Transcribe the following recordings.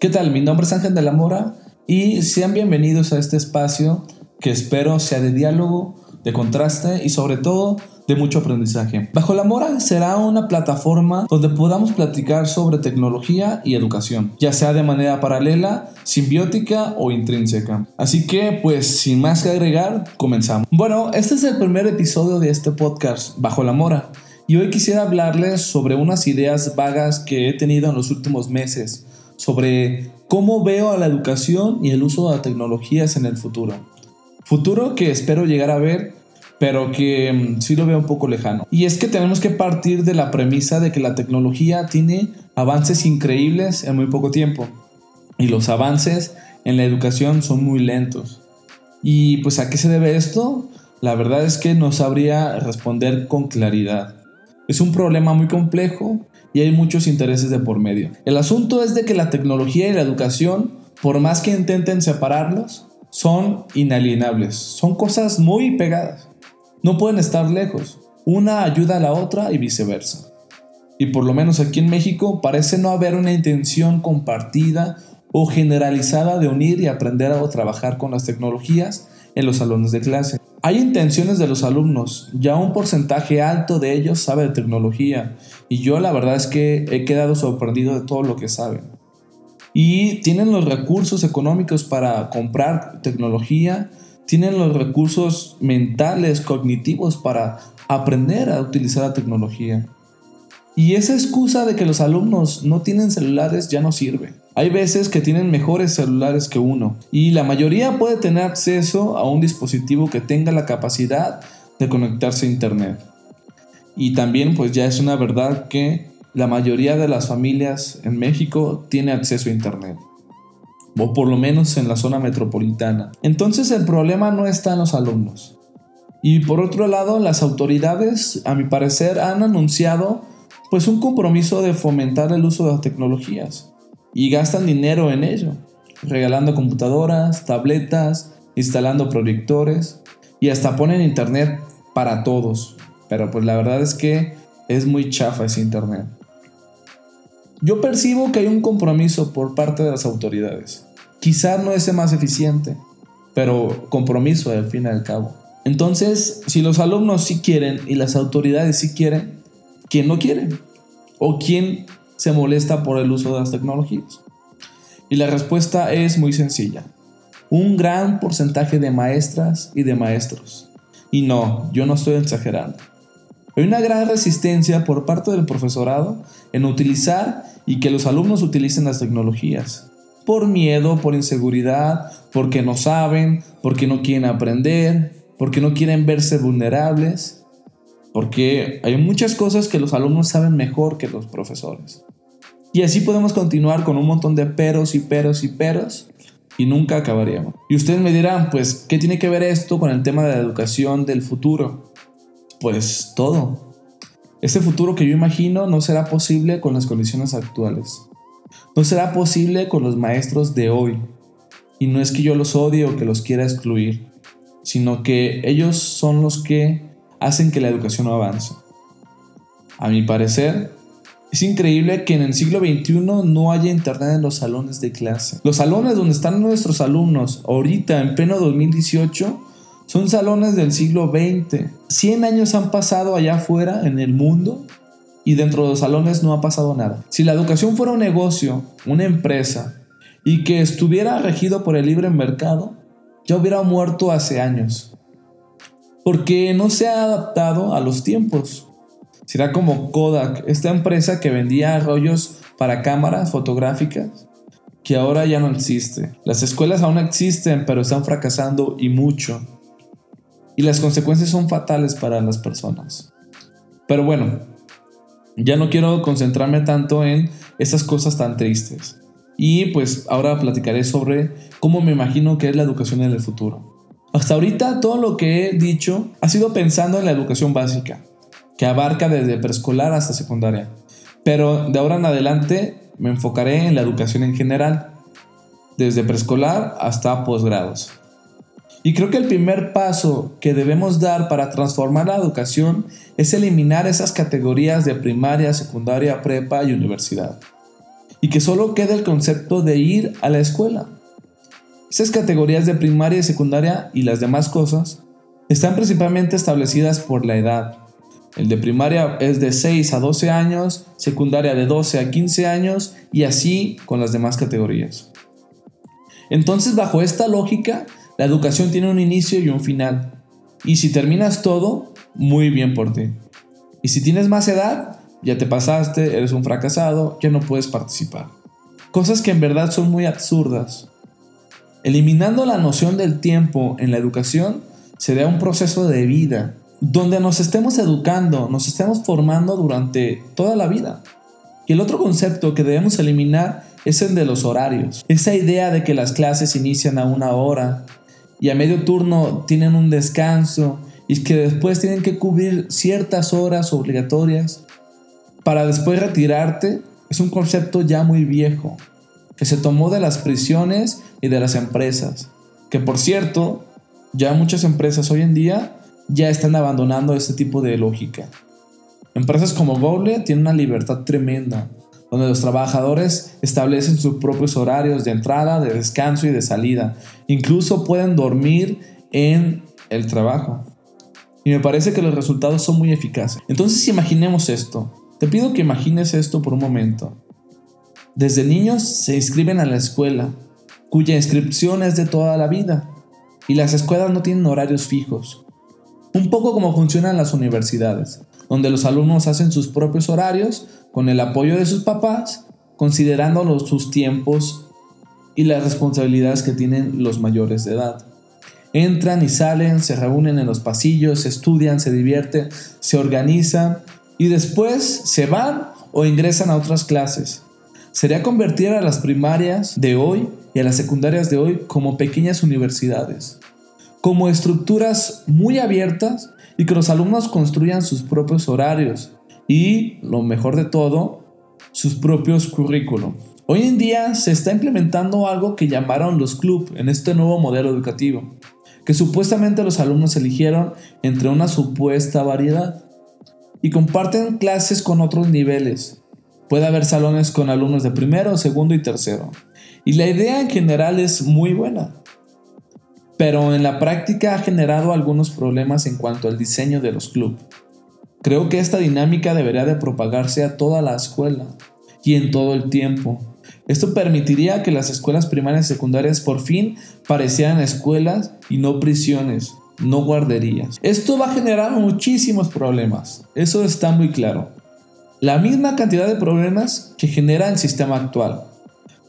¿Qué tal? Mi nombre es Ángel de la Mora y sean bienvenidos a este espacio que espero sea de diálogo, de contraste y sobre todo de mucho aprendizaje. Bajo la Mora será una plataforma donde podamos platicar sobre tecnología y educación, ya sea de manera paralela, simbiótica o intrínseca. Así que, pues, sin más que agregar, comenzamos. Bueno, este es el primer episodio de este podcast, Bajo la Mora, y hoy quisiera hablarles sobre unas ideas vagas que he tenido en los últimos meses sobre cómo veo a la educación y el uso de tecnologías en el futuro. Futuro que espero llegar a ver pero que mm, sí lo veo un poco lejano. Y es que tenemos que partir de la premisa de que la tecnología tiene avances increíbles en muy poco tiempo. Y los avances en la educación son muy lentos. ¿Y pues a qué se debe esto? La verdad es que no sabría responder con claridad. Es un problema muy complejo y hay muchos intereses de por medio. El asunto es de que la tecnología y la educación, por más que intenten separarlos, son inalienables, son cosas muy pegadas. No pueden estar lejos. Una ayuda a la otra y viceversa. Y por lo menos aquí en México parece no haber una intención compartida o generalizada de unir y aprender a trabajar con las tecnologías en los salones de clase. Hay intenciones de los alumnos, ya un porcentaje alto de ellos sabe de tecnología y yo la verdad es que he quedado sorprendido de todo lo que saben. Y tienen los recursos económicos para comprar tecnología tienen los recursos mentales, cognitivos para aprender a utilizar la tecnología. Y esa excusa de que los alumnos no tienen celulares ya no sirve. Hay veces que tienen mejores celulares que uno y la mayoría puede tener acceso a un dispositivo que tenga la capacidad de conectarse a internet. Y también pues ya es una verdad que la mayoría de las familias en México tiene acceso a internet o por lo menos en la zona metropolitana. Entonces el problema no está en los alumnos. Y por otro lado, las autoridades, a mi parecer, han anunciado pues un compromiso de fomentar el uso de las tecnologías y gastan dinero en ello, regalando computadoras, tabletas, instalando proyectores y hasta ponen internet para todos. Pero pues la verdad es que es muy chafa ese internet. Yo percibo que hay un compromiso por parte de las autoridades. Quizá no es el más eficiente, pero compromiso al fin y al cabo. Entonces, si los alumnos sí quieren y las autoridades sí quieren, ¿quién no quiere? ¿O quién se molesta por el uso de las tecnologías? Y la respuesta es muy sencilla. Un gran porcentaje de maestras y de maestros. Y no, yo no estoy exagerando. Hay una gran resistencia por parte del profesorado en utilizar y que los alumnos utilicen las tecnologías. Por miedo, por inseguridad, porque no saben, porque no quieren aprender, porque no quieren verse vulnerables, porque hay muchas cosas que los alumnos saben mejor que los profesores. Y así podemos continuar con un montón de peros y peros y peros y nunca acabaríamos. Y ustedes me dirán, pues, ¿qué tiene que ver esto con el tema de la educación del futuro? pues todo. Este futuro que yo imagino no será posible con las condiciones actuales. No será posible con los maestros de hoy. Y no es que yo los odie o que los quiera excluir, sino que ellos son los que hacen que la educación avance. A mi parecer, es increíble que en el siglo XXI no haya internet en los salones de clase. Los salones donde están nuestros alumnos ahorita en pleno 2018 son salones del siglo XX. 100 años han pasado allá afuera en el mundo y dentro de los salones no ha pasado nada. Si la educación fuera un negocio, una empresa, y que estuviera regido por el libre mercado, ya hubiera muerto hace años. Porque no se ha adaptado a los tiempos. Será como Kodak, esta empresa que vendía rollos para cámaras fotográficas, que ahora ya no existe. Las escuelas aún existen, pero están fracasando y mucho y las consecuencias son fatales para las personas. Pero bueno, ya no quiero concentrarme tanto en esas cosas tan tristes. Y pues ahora platicaré sobre cómo me imagino que es la educación en el futuro. Hasta ahorita todo lo que he dicho ha sido pensando en la educación básica, que abarca desde preescolar hasta secundaria. Pero de ahora en adelante me enfocaré en la educación en general, desde preescolar hasta posgrados. Y creo que el primer paso que debemos dar para transformar la educación es eliminar esas categorías de primaria, secundaria, prepa y universidad. y que solo queda el concepto de ir a la escuela. Esas categorías de primaria y secundaria y las demás cosas están principalmente establecidas por la edad. El de primaria es de 6 a 12 años, secundaria de 12 a 15 años y así con las demás categorías. Entonces, bajo esta lógica, la educación tiene un inicio y un final. Y si terminas todo, muy bien por ti. Y si tienes más edad, ya te pasaste, eres un fracasado, ya no puedes participar. Cosas que en verdad son muy absurdas. Eliminando la noción del tiempo en la educación sería un proceso de vida, donde nos estemos educando, nos estemos formando durante toda la vida. Y el otro concepto que debemos eliminar es el de los horarios. Esa idea de que las clases inician a una hora y a medio turno tienen un descanso y que después tienen que cubrir ciertas horas obligatorias para después retirarte es un concepto ya muy viejo que se tomó de las prisiones y de las empresas. Que por cierto, ya muchas empresas hoy en día ya están abandonando este tipo de lógica. Empresas como Google tienen una libertad tremenda, donde los trabajadores establecen sus propios horarios de entrada, de descanso y de salida. Incluso pueden dormir en el trabajo. Y me parece que los resultados son muy eficaces. Entonces imaginemos esto. Te pido que imagines esto por un momento. Desde niños se inscriben a la escuela, cuya inscripción es de toda la vida, y las escuelas no tienen horarios fijos. Un poco como funcionan las universidades, donde los alumnos hacen sus propios horarios con el apoyo de sus papás, considerando sus tiempos y las responsabilidades que tienen los mayores de edad. Entran y salen, se reúnen en los pasillos, estudian, se divierten, se organizan y después se van o ingresan a otras clases sería convertir a las primarias de hoy y a las secundarias de hoy como pequeñas universidades, como estructuras muy abiertas y que los alumnos construyan sus propios horarios y, lo mejor de todo, sus propios currículos. Hoy en día se está implementando algo que llamaron los club en este nuevo modelo educativo, que supuestamente los alumnos eligieron entre una supuesta variedad y comparten clases con otros niveles, Puede haber salones con alumnos de primero, segundo y tercero. Y la idea en general es muy buena. Pero en la práctica ha generado algunos problemas en cuanto al diseño de los clubes. Creo que esta dinámica debería de propagarse a toda la escuela y en todo el tiempo. Esto permitiría que las escuelas primarias y secundarias por fin parecieran escuelas y no prisiones, no guarderías. Esto va a generar muchísimos problemas, eso está muy claro la misma cantidad de problemas que genera el sistema actual,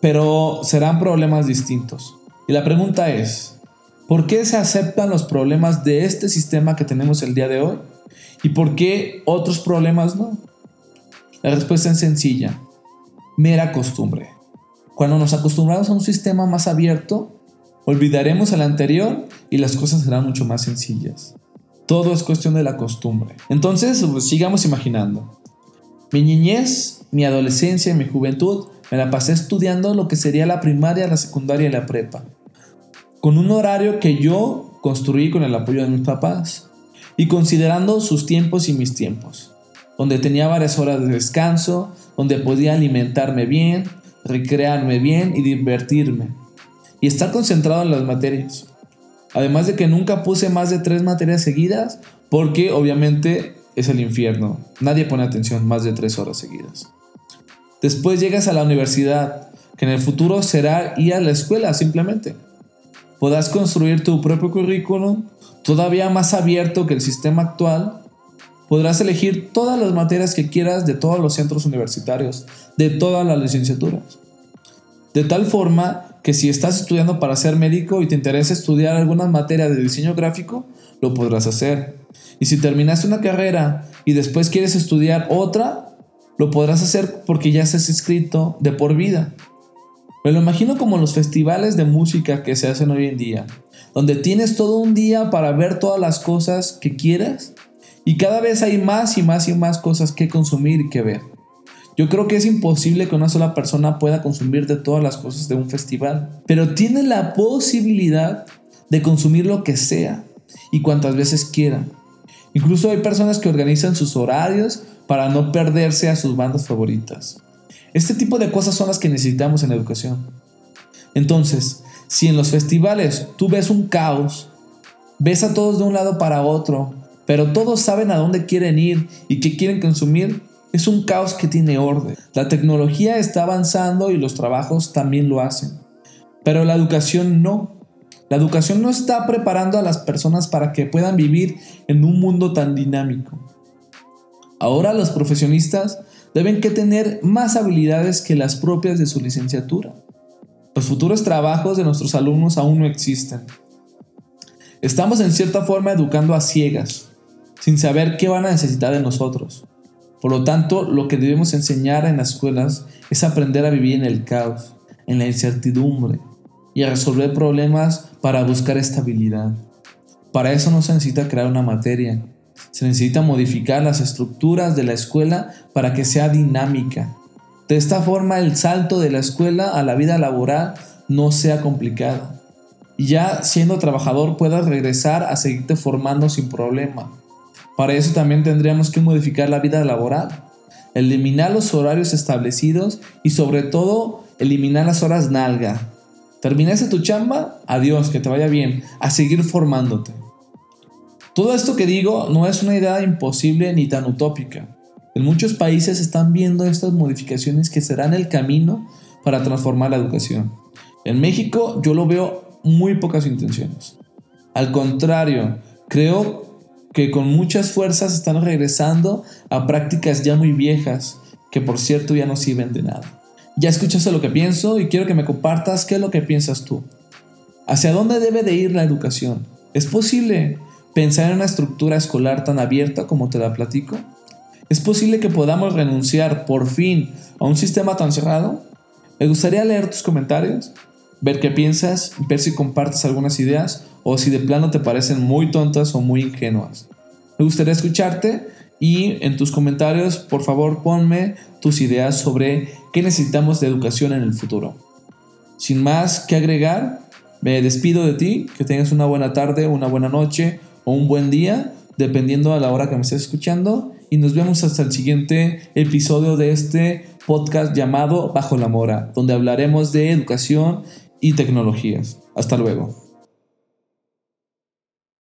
pero serán problemas distintos. Y la pregunta es, ¿por qué se aceptan los problemas de este sistema que tenemos el día de hoy? ¿Y por qué otros problemas no? La respuesta es sencilla, mera costumbre. Cuando nos acostumbramos a un sistema más abierto, olvidaremos el anterior y las cosas serán mucho más sencillas. Todo es cuestión de la costumbre. Entonces, pues, sigamos imaginando. Mi niñez, mi adolescencia y mi juventud me la pasé estudiando lo que sería la primaria, la secundaria y la prepa, con un horario que yo construí con el apoyo de mis papás y considerando sus tiempos y mis tiempos, donde tenía varias horas de descanso, donde podía alimentarme bien, recrearme bien y divertirme, y estar concentrado en las materias. Además de que nunca puse más de tres materias seguidas, porque obviamente es el infierno. Nadie pone atención más de tres horas seguidas. Después llegas a la universidad, que en el futuro será ir a la escuela simplemente. Podrás construir tu propio currículum, todavía más abierto que el sistema actual. Podrás elegir todas las materias que quieras de todos los centros universitarios, de todas las licenciaturas. De tal forma que si estás estudiando para ser médico y te interesa estudiar algunas materias de diseño gráfico, lo podrás hacer. Y si terminaste una carrera y después quieres estudiar otra, lo podrás hacer porque ya estás inscrito de por vida. Me lo imagino como los festivales de música que se hacen hoy en día, donde tienes todo un día para ver todas las cosas que quieras y cada vez hay más y más y más cosas que consumir y que ver. Yo creo que es imposible que una sola persona pueda consumir de todas las cosas de un festival, pero tiene la posibilidad de consumir lo que sea y cuantas veces quiera. Incluso hay personas que organizan sus horarios para no perderse a sus bandas favoritas. Este tipo de cosas son las que necesitamos en educación. Entonces, si en los festivales tú ves un caos, ves a todos de un lado para otro, pero todos saben a dónde quieren ir y qué quieren consumir, es un caos que tiene orden. La tecnología está avanzando y los trabajos también lo hacen. Pero la educación no. La educación no está preparando a las personas para que puedan vivir en un mundo tan dinámico. Ahora los profesionistas deben que tener más habilidades que las propias de su licenciatura. Los futuros trabajos de nuestros alumnos aún no existen. Estamos en cierta forma educando a ciegas, sin saber qué van a necesitar de nosotros. Por lo tanto, lo que debemos enseñar en las escuelas es aprender a vivir en el caos, en la incertidumbre y a resolver problemas para buscar estabilidad. Para eso no se necesita crear una materia, se necesita modificar las estructuras de la escuela para que sea dinámica. De esta forma el salto de la escuela a la vida laboral no sea complicado. Y ya siendo trabajador puedas regresar a seguirte formando sin problema. Para eso también tendríamos que modificar la vida laboral, eliminar los horarios establecidos y sobre todo eliminar las horas nalga. Terminaste tu chamba, adiós, que te vaya bien, a seguir formándote. Todo esto que digo no es una idea imposible ni tan utópica. En muchos países están viendo estas modificaciones que serán el camino para transformar la educación. En México yo lo veo muy pocas intenciones. Al contrario, creo que con muchas fuerzas están regresando a prácticas ya muy viejas, que por cierto ya no sirven de nada. Ya escuchaste lo que pienso y quiero que me compartas qué es lo que piensas tú. ¿Hacia dónde debe de ir la educación? ¿Es posible pensar en una estructura escolar tan abierta como te la platico? ¿Es posible que podamos renunciar por fin a un sistema tan cerrado? Me gustaría leer tus comentarios, ver qué piensas, ver si compartes algunas ideas o si de plano te parecen muy tontas o muy ingenuas. Me gustaría escucharte y en tus comentarios por favor ponme tus ideas sobre qué necesitamos de educación en el futuro. Sin más que agregar, me despido de ti, que tengas una buena tarde, una buena noche o un buen día, dependiendo a la hora que me estés escuchando. Y nos vemos hasta el siguiente episodio de este podcast llamado Bajo la Mora, donde hablaremos de educación y tecnologías. Hasta luego.